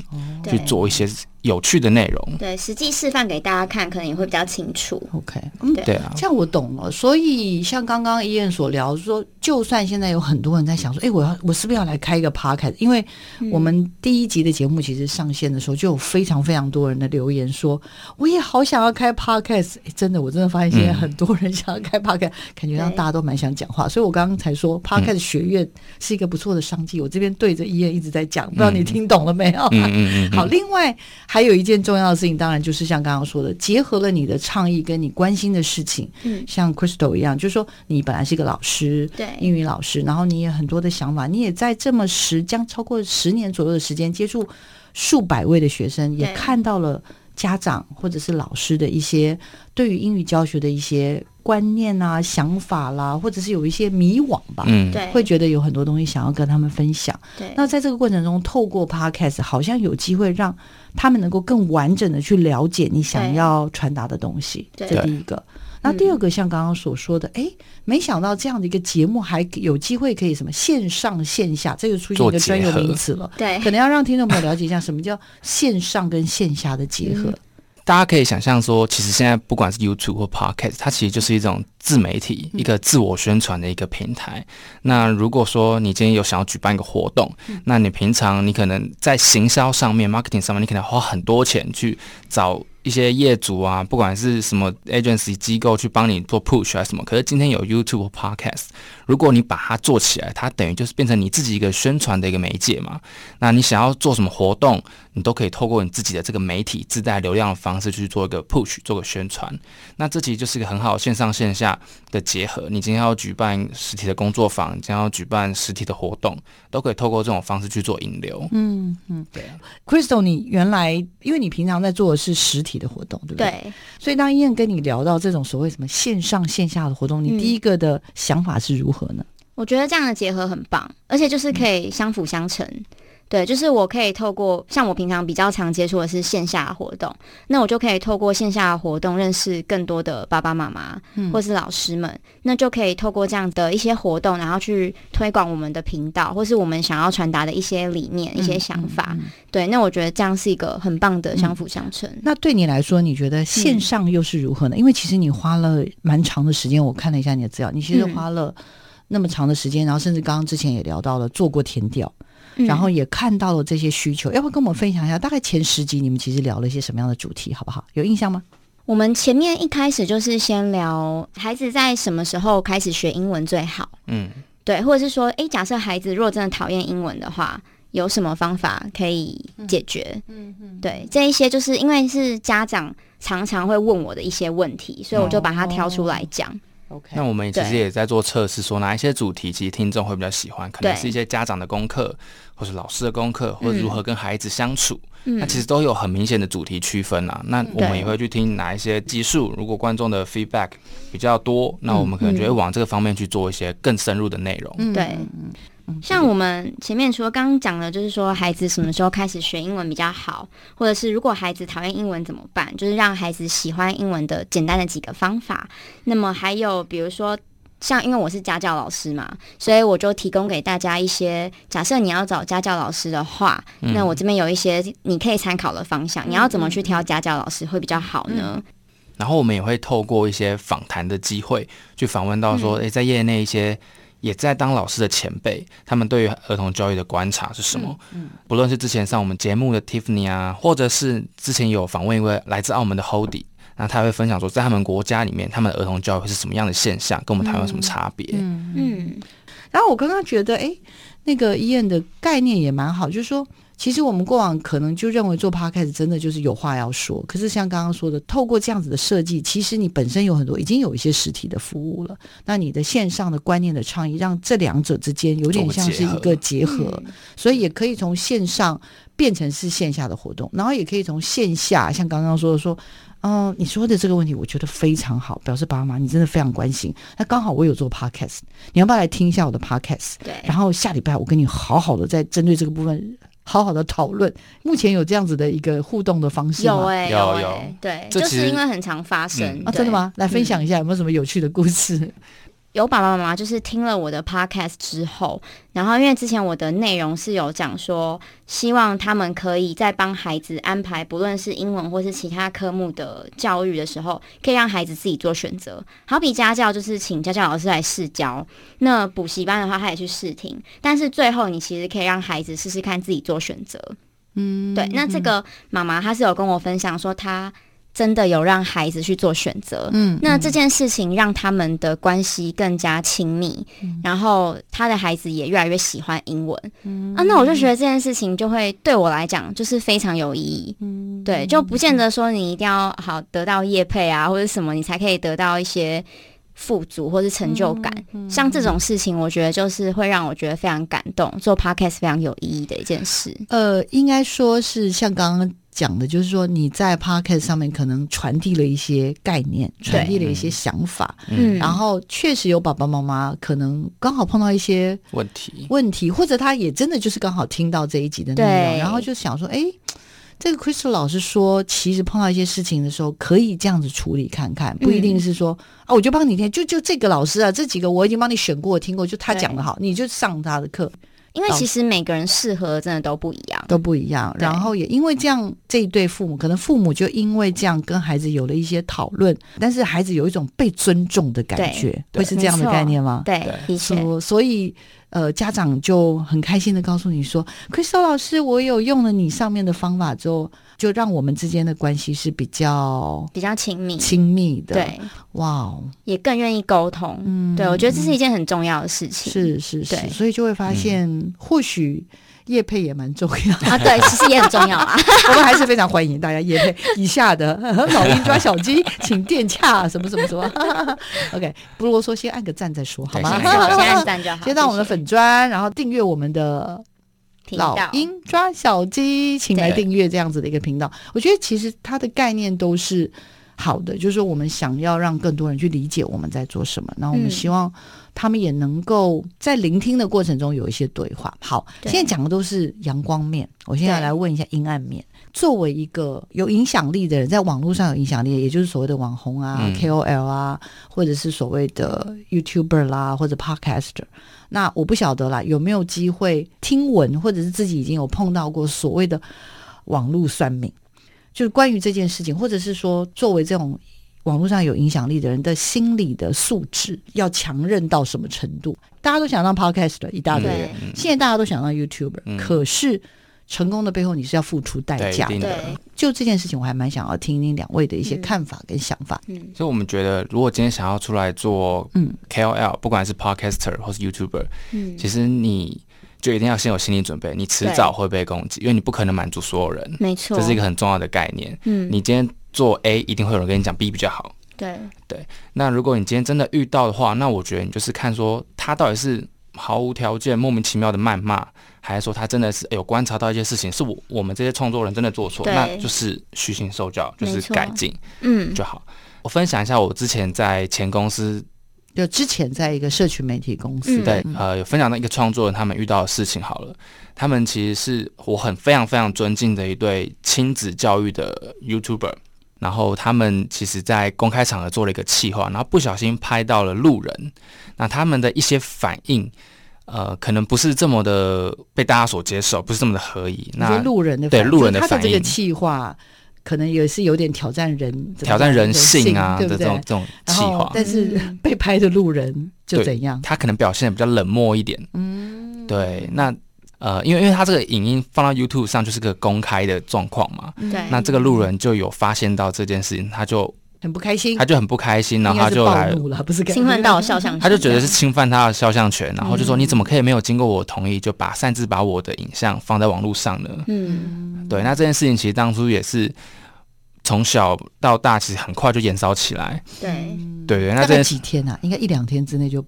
去做一些有趣的内容。对，实际示范给大家看，可能也会比较清楚。OK，嗯，对啊，这样我懂了。所以像刚刚伊恩所聊说，就算现在有很很多人在想说：“哎，我要我是不是要来开一个 podcast？因为我们第一集的节目其实上线的时候，就有非常非常多人的留言说，我也好想要开 podcast。哎，真的，我真的发现现在很多人想要开 podcast，感觉让大家都蛮想讲话。所以我刚刚才说 podcast 学院是一个不错的商机。我这边对着医院一直在讲，不知道你听懂了没有？嗯 (laughs) 好，另外还有一件重要的事情，当然就是像刚刚说的，结合了你的倡议跟你关心的事情。嗯，像 Crystal 一样，就是说你本来是一个老师，对，英语老师，然后你也很多的想法，你也在这么十将超过十年左右的时间接触数百位的学生，也看到了家长或者是老师的一些对于英语教学的一些观念啊、想法啦，或者是有一些迷惘吧，嗯，对，会觉得有很多东西想要跟他们分享。对，那在这个过程中，透过 Podcast，好像有机会让他们能够更完整的去了解你想要传达的东西。这第一个。那第二个，像刚刚所说的，哎、嗯，没想到这样的一个节目还有机会可以什么线上线下，这个出现一个专有名词了。对，可能要让听众朋友了解一下什么叫线上跟线下的结合。嗯、大家可以想象说，其实现在不管是 YouTube 或 Podcast，它其实就是一种自媒体，一个自我宣传的一个平台。嗯、那如果说你今天有想要举办一个活动，嗯、那你平常你可能在行销上面、marketing 上面，你可能花很多钱去找。一些业主啊，不管是什么 agency 机构去帮你做 push 还是什么，可是今天有 YouTube podcast，如果你把它做起来，它等于就是变成你自己一个宣传的一个媒介嘛。那你想要做什么活动，你都可以透过你自己的这个媒体自带流量的方式去做一个 push，做个宣传。那这其实就是一个很好线上线下的结合。你今天要举办实体的工作坊，你今天要举办实体的活动，都可以透过这种方式去做引流。嗯嗯，对。Crystal，你原来因为你平常在做的是实体的活动，对不对？对。所以当伊恩跟你聊到这种所谓什么线上线下的活动，你第一个的想法是如何呢？嗯，我觉得这样的结合很棒，而且就是可以相辅相成。嗯对，就是我可以透过像我平常比较常接触的是线下活动，那我就可以透过线下活动认识更多的爸爸妈妈，嗯，或是老师们，那就可以透过这样的一些活动，然后去推广我们的频道，或是我们想要传达的一些理念、嗯、一些想法。对，那我觉得这样是一个很棒的相辅相成、嗯。那对你来说，你觉得线上又是如何呢？嗯、因为其实你花了蛮长的时间，我看了一下你的资料，你其实花了那么长的时间，然后甚至刚刚之前也聊到了做过填调。然后也看到了这些需求，嗯、要不要跟我们分享一下？大概前十集你们其实聊了一些什么样的主题，好不好？有印象吗？我们前面一开始就是先聊孩子在什么时候开始学英文最好，嗯，对，或者是说，诶，假设孩子如果真的讨厌英文的话，有什么方法可以解决？嗯嗯，对，这一些就是因为是家长常常会问我的一些问题，所以我就把它挑出来讲。哦 OK，那我们其实也在做测试，说哪一些主题其实听众会比较喜欢，可能是一些家长的功课，或是老师的功课，或者如何跟孩子相处，嗯、那其实都有很明显的主题区分啊。那我们也会去听哪一些集数，如果观众的 feedback 比较多，那我们可能就会往这个方面去做一些更深入的内容。嗯、对。像我们前面除了刚刚讲的，就是说孩子什么时候开始学英文比较好，或者是如果孩子讨厌英文怎么办？就是让孩子喜欢英文的简单的几个方法。那么还有比如说，像因为我是家教老师嘛，所以我就提供给大家一些，假设你要找家教老师的话，嗯、那我这边有一些你可以参考的方向。你要怎么去挑家教老师会比较好呢？嗯、然后我们也会透过一些访谈的机会，去访问到说，诶、嗯，在业内一些。也在当老师的前辈，他们对于儿童教育的观察是什么？嗯，嗯，不论是之前上我们节目的 Tiffany 啊，或者是之前有访问一位来自澳门的 Hody，那他会分享说，在他们国家里面，他们的儿童教育是什么样的现象，跟我们台湾有什么差别？嗯嗯。然后我刚刚觉得，哎，那个医院的概念也蛮好，就是说。其实我们过往可能就认为做 podcast 真的就是有话要说，可是像刚刚说的，透过这样子的设计，其实你本身有很多已经有一些实体的服务了，那你的线上的观念的倡议，让这两者之间有点像是一个结合，所以也可以从线上变成是线下的活动，然后也可以从线下，像刚刚说的说，嗯，你说的这个问题，我觉得非常好，表示爸妈你真的非常关心。那刚好我有做 podcast，你要不要来听一下我的 podcast？对，然后下礼拜我跟你好好的再针对这个部分。好好的讨论，目前有这样子的一个互动的方式吗？有哎、欸，有哎、欸，对，就是因为很常发生、嗯、啊，真的吗？来分享一下有没有什么有趣的故事？有爸爸妈妈就是听了我的 podcast 之后，然后因为之前我的内容是有讲说，希望他们可以在帮孩子安排，不论是英文或是其他科目的教育的时候，可以让孩子自己做选择。好比家教就是请家教老师来试教，那补习班的话他也去试听，但是最后你其实可以让孩子试试看自己做选择。嗯，对。那这个妈妈她是有跟我分享说她。真的有让孩子去做选择，嗯，那这件事情让他们的关系更加亲密，嗯、然后他的孩子也越来越喜欢英文，嗯。啊，那我就觉得这件事情就会对我来讲就是非常有意义，嗯，对，就不见得说你一定要好得到业配啊或者什么，你才可以得到一些富足或是成就感。像这种事情，我觉得就是会让我觉得非常感动，做 podcast 非常有意义的一件事。呃，应该说是像刚刚讲的，就是说你在 podcast 上面可能传递了一些概念，传递了一些想法，嗯，然后确实有爸爸妈妈可能刚好碰到一些问题，问题，或者他也真的就是刚好听到这一集的内容，然后就想说，哎。这个 Crystal 老师说，其实碰到一些事情的时候，可以这样子处理看看，不一定是说、嗯、啊，我就帮你听，就就这个老师啊，这几个我已经帮你选过、听过，就他讲的好，你就上他的课。因为其实每个人适合真的都不一样，都不一样。然后也因为这样，这一对父母可能父母就因为这样跟孩子有了一些讨论，但是孩子有一种被尊重的感觉，会是这样的概念吗？对，的确。所以。呃，家长就很开心的告诉你说，Crystal 老师，我有用了你上面的方法之后，就让我们之间的关系是比较比较亲密、亲密的。对，哇哦，也更愿意沟通。嗯，对，我觉得这是一件很重要的事情。是是是，所以就会发现，嗯、或许。业配也蛮重要啊，对，其实也很重要啊。(laughs) 我们还是非常欢迎大家业配以下的老鹰抓小鸡，请电洽什么什么什么。(laughs) OK，不如说先按个赞再说，好吗？先按 (laughs) 赞就好。先到我们的粉专，然后订阅我们的老鹰抓小鸡，请来订阅这样子的一个频道。我觉得其实它的概念都是好的，就是说我们想要让更多人去理解我们在做什么，然后我们希望。他们也能够在聆听的过程中有一些对话。好，现在讲的都是阳光面，我现在来问一下阴暗面。作为一个有影响力的人，在网络上有影响力，也就是所谓的网红啊、嗯、KOL 啊，或者是所谓的 YouTuber 啦，或者 Podcaster。那我不晓得啦，有没有机会听闻，或者是自己已经有碰到过所谓的网络算命，就是关于这件事情，或者是说作为这种。网络上有影响力的人的心理的素质要强韧到什么程度？大家都想当 Podcaster 一大堆人，嗯、现在大家都想当 YouTuber，、嗯、可是成功的背后你是要付出代价的。对，就这件事情，我还蛮想要听听两位的一些看法跟想法。嗯，所以我们觉得，如果今天想要出来做嗯 KOL，不管是 Podcaster 或是 YouTuber，嗯，其实你就一定要先有心理准备，你迟早会被攻击，因为你不可能满足所有人。没错，这是一个很重要的概念。嗯，你今天。做 A 一定会有人跟你讲 B 比较好。对对，那如果你今天真的遇到的话，那我觉得你就是看说他到底是毫无条件、莫名其妙的谩骂，还是说他真的是有观察到一些事情，是我我们这些创作人真的做错，那就是虚心受教，就是改进，嗯就好。我分享一下我之前在前公司，就之前在一个社群媒体公司，对，呃，有分享到一个创作人他们遇到的事情。好了，他们其实是我很非常非常尊敬的一对亲子教育的 YouTuber。然后他们其实，在公开场合做了一个气话，然后不小心拍到了路人，那他们的一些反应，呃，可能不是这么的被大家所接受，不是这么的合宜。那路人的对路人的反应，他的这个气话可能也是有点挑战人，挑战人性啊的这种这种气话。但是 (laughs) 被拍的路人就怎样？他可能表现的比较冷漠一点。嗯，对，那。呃，因为因为他这个影音放到 YouTube 上就是个公开的状况嘛，对，那这个路人就有发现到这件事情，他就很不开心，他就很不开心，然后他就来不是侵犯到我肖像权，他就觉得是侵犯他的肖像权，然后就说你怎么可以没有经过我同意就把擅自把我的影像放在网络上呢？嗯，对，那这件事情其实当初也是从小到大，其实很快就燃烧起来，对，对对，那这几天啊，应该一两天之内就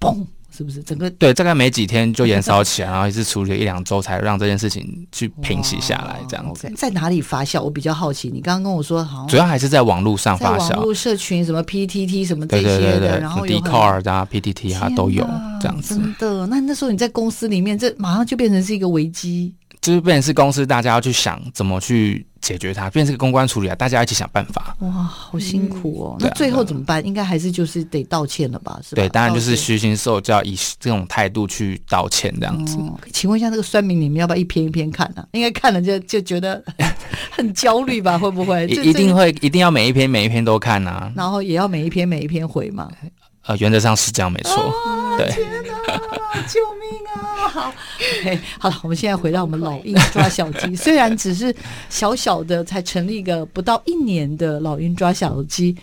嘣。是不是整个对，大概没几天就燃烧起来，然后一直处理了一两周才让这件事情去平息下来，这样子。Okay. 在哪里发酵？我比较好奇。你刚刚跟我说，好像主要还是在网络上发酵，网络社群什么 PTT 什么这些的，然后 Dcard 啊 PTT 啊都有这样子。真的？那那时候你在公司里面，这马上就变成是一个危机。就是变成是公司，大家要去想怎么去解决它，变成是个公关处理啊，大家一起想办法。哇，好辛苦哦！嗯、那最后怎么办？应该还是就是得道歉了吧？是吧？对，当然就是虚心受教，以这种态度去道歉这样子。哦、请问一下，那个酸民你们要不要一篇一篇看呢、啊？应该看了就就觉得 (laughs) 很焦虑吧？会不会？一定会，一定要每一篇每一篇都看啊。然后也要每一篇每一篇回吗？呃，原则上是这样，没错。哦、(laughs) 对。天哪！救命啊！好 (laughs) 好了，我们现在回到我们老鹰抓小鸡。(laughs) 虽然只是小小的，才成立一个不到一年的老鹰抓小鸡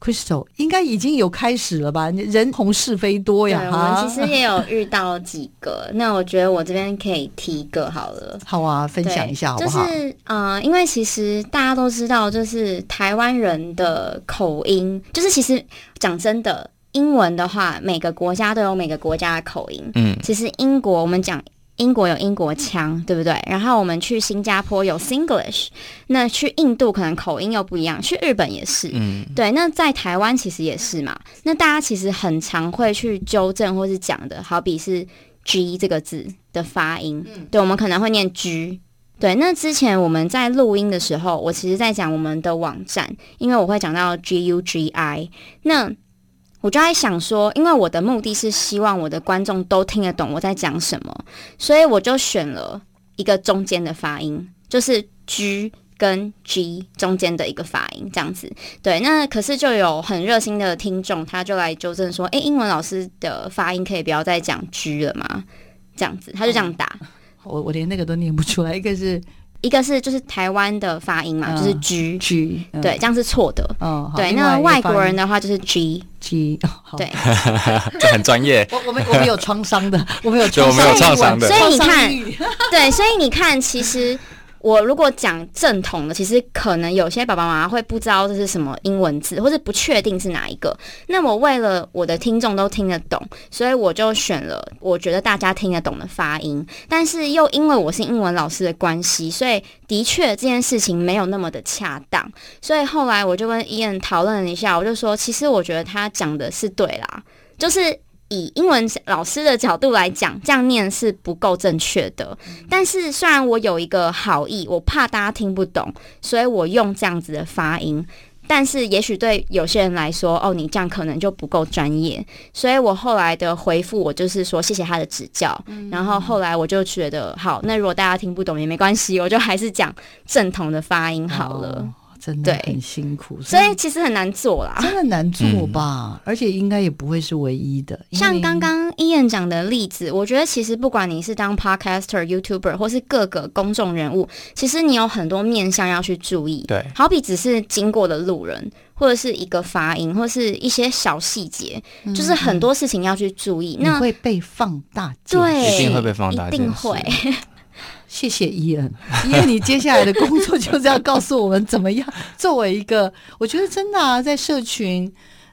，Crystal 应该已经有开始了吧？人红是非多呀。我们其实也有遇到几个。那我觉得我这边可以提一个好了。好啊，分享一下好不好？就是呃，因为其实大家都知道，就是台湾人的口音，就是其实讲真的。英文的话，每个国家都有每个国家的口音。嗯，其实英国我们讲英国有英国腔，对不对？然后我们去新加坡有 Singlish，那去印度可能口音又不一样，去日本也是。嗯，对。那在台湾其实也是嘛。那大家其实很常会去纠正或是讲的，好比是 G 这个字的发音，嗯、对，我们可能会念 G。对，那之前我们在录音的时候，我其实在讲我们的网站，因为我会讲到 G U G I，那。我就在想说，因为我的目的是希望我的观众都听得懂我在讲什么，所以我就选了一个中间的发音，就是 G 跟 G 中间的一个发音，这样子。对，那可是就有很热心的听众，他就来纠正说：“诶，英文老师的发音可以不要再讲 G 了吗？”这样子，他就这样打。我我连那个都念不出来，一个是。一个是就是台湾的发音嘛，嗯、就是 G G，、嗯、对，这样是错的。哦，对，那外国人的话就是 G G，对，(laughs) 这很专业。(laughs) 我我们我们有创伤的，我们有创伤的，所以你看，(laughs) 对，所以你看，其实。我如果讲正统的，其实可能有些爸爸妈妈会不知道这是什么英文字，或者不确定是哪一个。那我为了我的听众都听得懂，所以我就选了我觉得大家听得懂的发音。但是又因为我是英文老师的关系，所以的确这件事情没有那么的恰当。所以后来我就跟伊恩讨论了一下，我就说，其实我觉得他讲的是对啦，就是。以英文老师的角度来讲，这样念是不够正确的。但是虽然我有一个好意，我怕大家听不懂，所以我用这样子的发音。但是也许对有些人来说，哦，你这样可能就不够专业。所以我后来的回复，我就是说谢谢他的指教。然后后来我就觉得，好，那如果大家听不懂也没关系，我就还是讲正统的发音好了。哦真的很辛苦，所以其实很难做啦，真的难做吧？嗯、而且应该也不会是唯一的。像刚刚 Ian 讲的例子，我觉得其实不管你是当 Podcaster、YouTuber 或是各个公众人物，其实你有很多面向要去注意。对，好比只是经过的路人，或者是一个发音，或是一些小细节，嗯、就是很多事情要去注意。那会被放大，对，一定会被放大，一定会。谢谢伊恩，(laughs) 因为你接下来的工作就是要告诉我们怎么样 (laughs) 作为一个，我觉得真的啊，在社群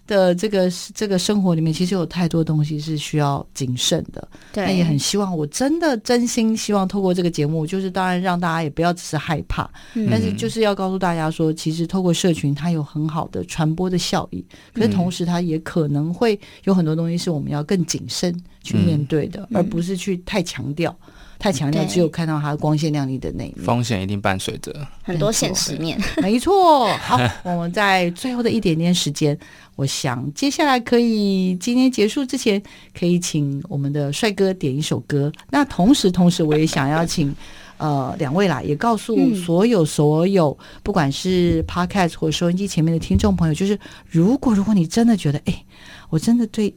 的这个这个生活里面，其实有太多东西是需要谨慎的。对，那也很希望，我真的真心希望透过这个节目，就是当然让大家也不要只是害怕，嗯、但是就是要告诉大家说，其实透过社群它有很好的传播的效益，可是同时它也可能会有很多东西是我们要更谨慎去面对的，嗯、而不是去太强调。太强调，只有看到它光鲜亮丽的那一面，风险一定伴随着很多现实面。没错，好，(laughs) 我们在最后的一点点时间，我想接下来可以今天结束之前，可以请我们的帅哥点一首歌。那同时，同时我也想要请 (laughs) 呃两位啦，也告诉所有所有不管是 Podcast 或收音机前面的听众朋友，就是如果如果你真的觉得，哎，我真的对。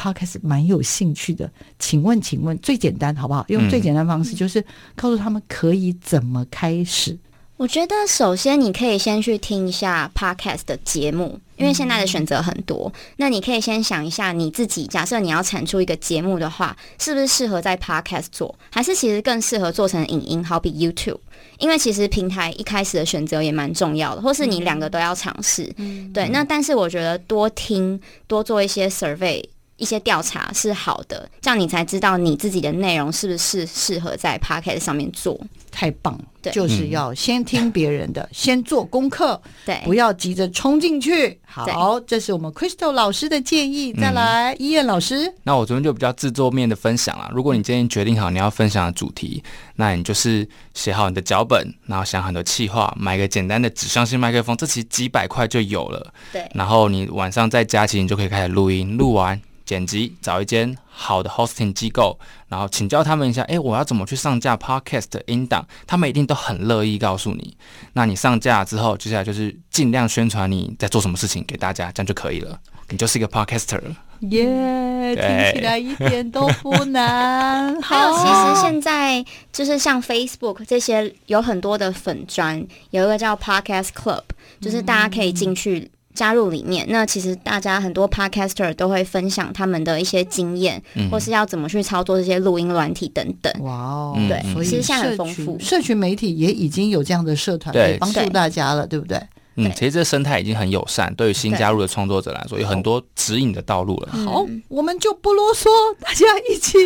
Podcast 蛮有兴趣的，请问，请问最简单好不好？用最简单方式，就是告诉他们可以怎么开始。我觉得首先你可以先去听一下 Podcast 的节目，因为现在的选择很多。那你可以先想一下你自己，假设你要产出一个节目的话，是不是适合在 Podcast 做，还是其实更适合做成影音，好比 YouTube？因为其实平台一开始的选择也蛮重要的，或是你两个都要尝试。嗯，对。那但是我觉得多听，多做一些 survey。一些调查是好的，这样你才知道你自己的内容是不是适合在 Podcast 上面做。太棒了，对，就是要先听别人的，嗯、(laughs) 先做功课，对，不要急着冲进去。好，这是我们 Crystal 老师的建议。再来，伊恩、嗯、老师，那我昨天就比较制作面的分享了。如果你今天决定好你要分享的主题，那你就是写好你的脚本，然后想很多气话，买个简单的指向性麦克风，这其实几百块就有了。对，然后你晚上在家，其实你就可以开始录音，录完。剪辑，找一间好的 hosting 机构，然后请教他们一下，哎，我要怎么去上架 podcast 的音档？他们一定都很乐意告诉你。那你上架之后，接下来就是尽量宣传你在做什么事情给大家，这样就可以了。你就是一个 podcaster 了。耶，yeah, 听起来一点都不难。还有，其实现在就是像 Facebook 这些有很多的粉砖，有一个叫 Podcast Club，就是大家可以进去。加入里面，那其实大家很多 podcaster 都会分享他们的一些经验，嗯、或是要怎么去操作这些录音软体等等。哇哦，对，所以其实现在很丰富，社群媒体也已经有这样的社团可以帮助大家了，对，对不对？嗯，其实这生态已经很友善，对于新加入的创作者来说，有很多指引的道路了。好，我们就不啰嗦，大家一起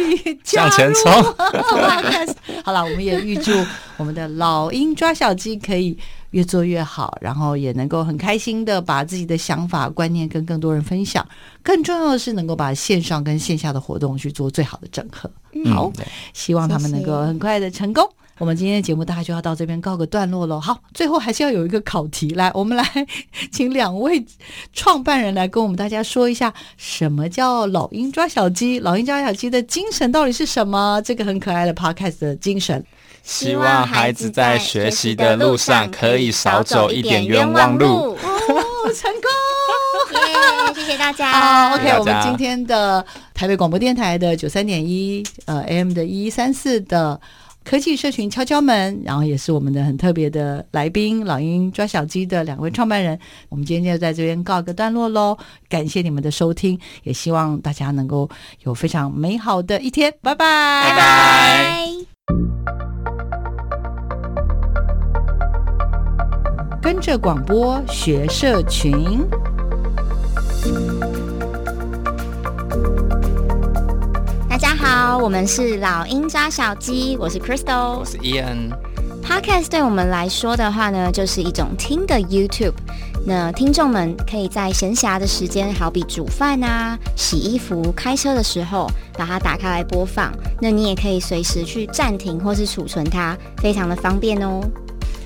向前冲。(laughs) 好了，我们也预祝我们的老鹰抓小鸡可以越做越好，然后也能够很开心的把自己的想法观念跟更多人分享。更重要的是，能够把线上跟线下的活动去做最好的整合。好，嗯、希望他们能够很快的成功。我们今天的节目大概就要到这边告个段落喽。好，最后还是要有一个考题，来，我们来请两位创办人来跟我们大家说一下，什么叫老鹰抓小鸡？老鹰抓小鸡的精神到底是什么？这个很可爱的 podcast 的精神，希望孩子在学习的路上可以少走一点冤枉路。哦，成功！(laughs) 耶，谢谢大家。好，OK，我们今天的台北广播电台的九三点一，呃，AM 的一一三四的。科技社群敲敲门，然后也是我们的很特别的来宾，老鹰抓小鸡的两位创办人。我们今天就在这边告个段落喽，感谢你们的收听，也希望大家能够有非常美好的一天，拜拜，拜拜。跟着广播学社群。大家好，我们是老鹰抓小鸡，我是 Crystal，我是 Ian。Podcast 对我们来说的话呢，就是一种听的 YouTube。那听众们可以在闲暇的时间，好比煮饭啊、洗衣服、开车的时候，把它打开来播放。那你也可以随时去暂停或是储存它，非常的方便哦。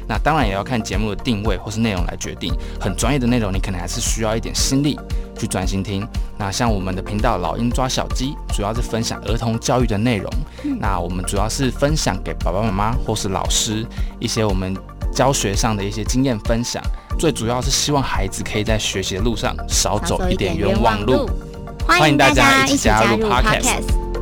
那当然也要看节目的定位或是内容来决定。很专业的内容，你可能还是需要一点心力。去专心听。那像我们的频道“老鹰抓小鸡”，主要是分享儿童教育的内容。嗯、那我们主要是分享给爸爸妈妈或是老师一些我们教学上的一些经验分享。最主要是希望孩子可以在学习的路上少走一点冤枉路。欢迎大家一起加入 Podcast。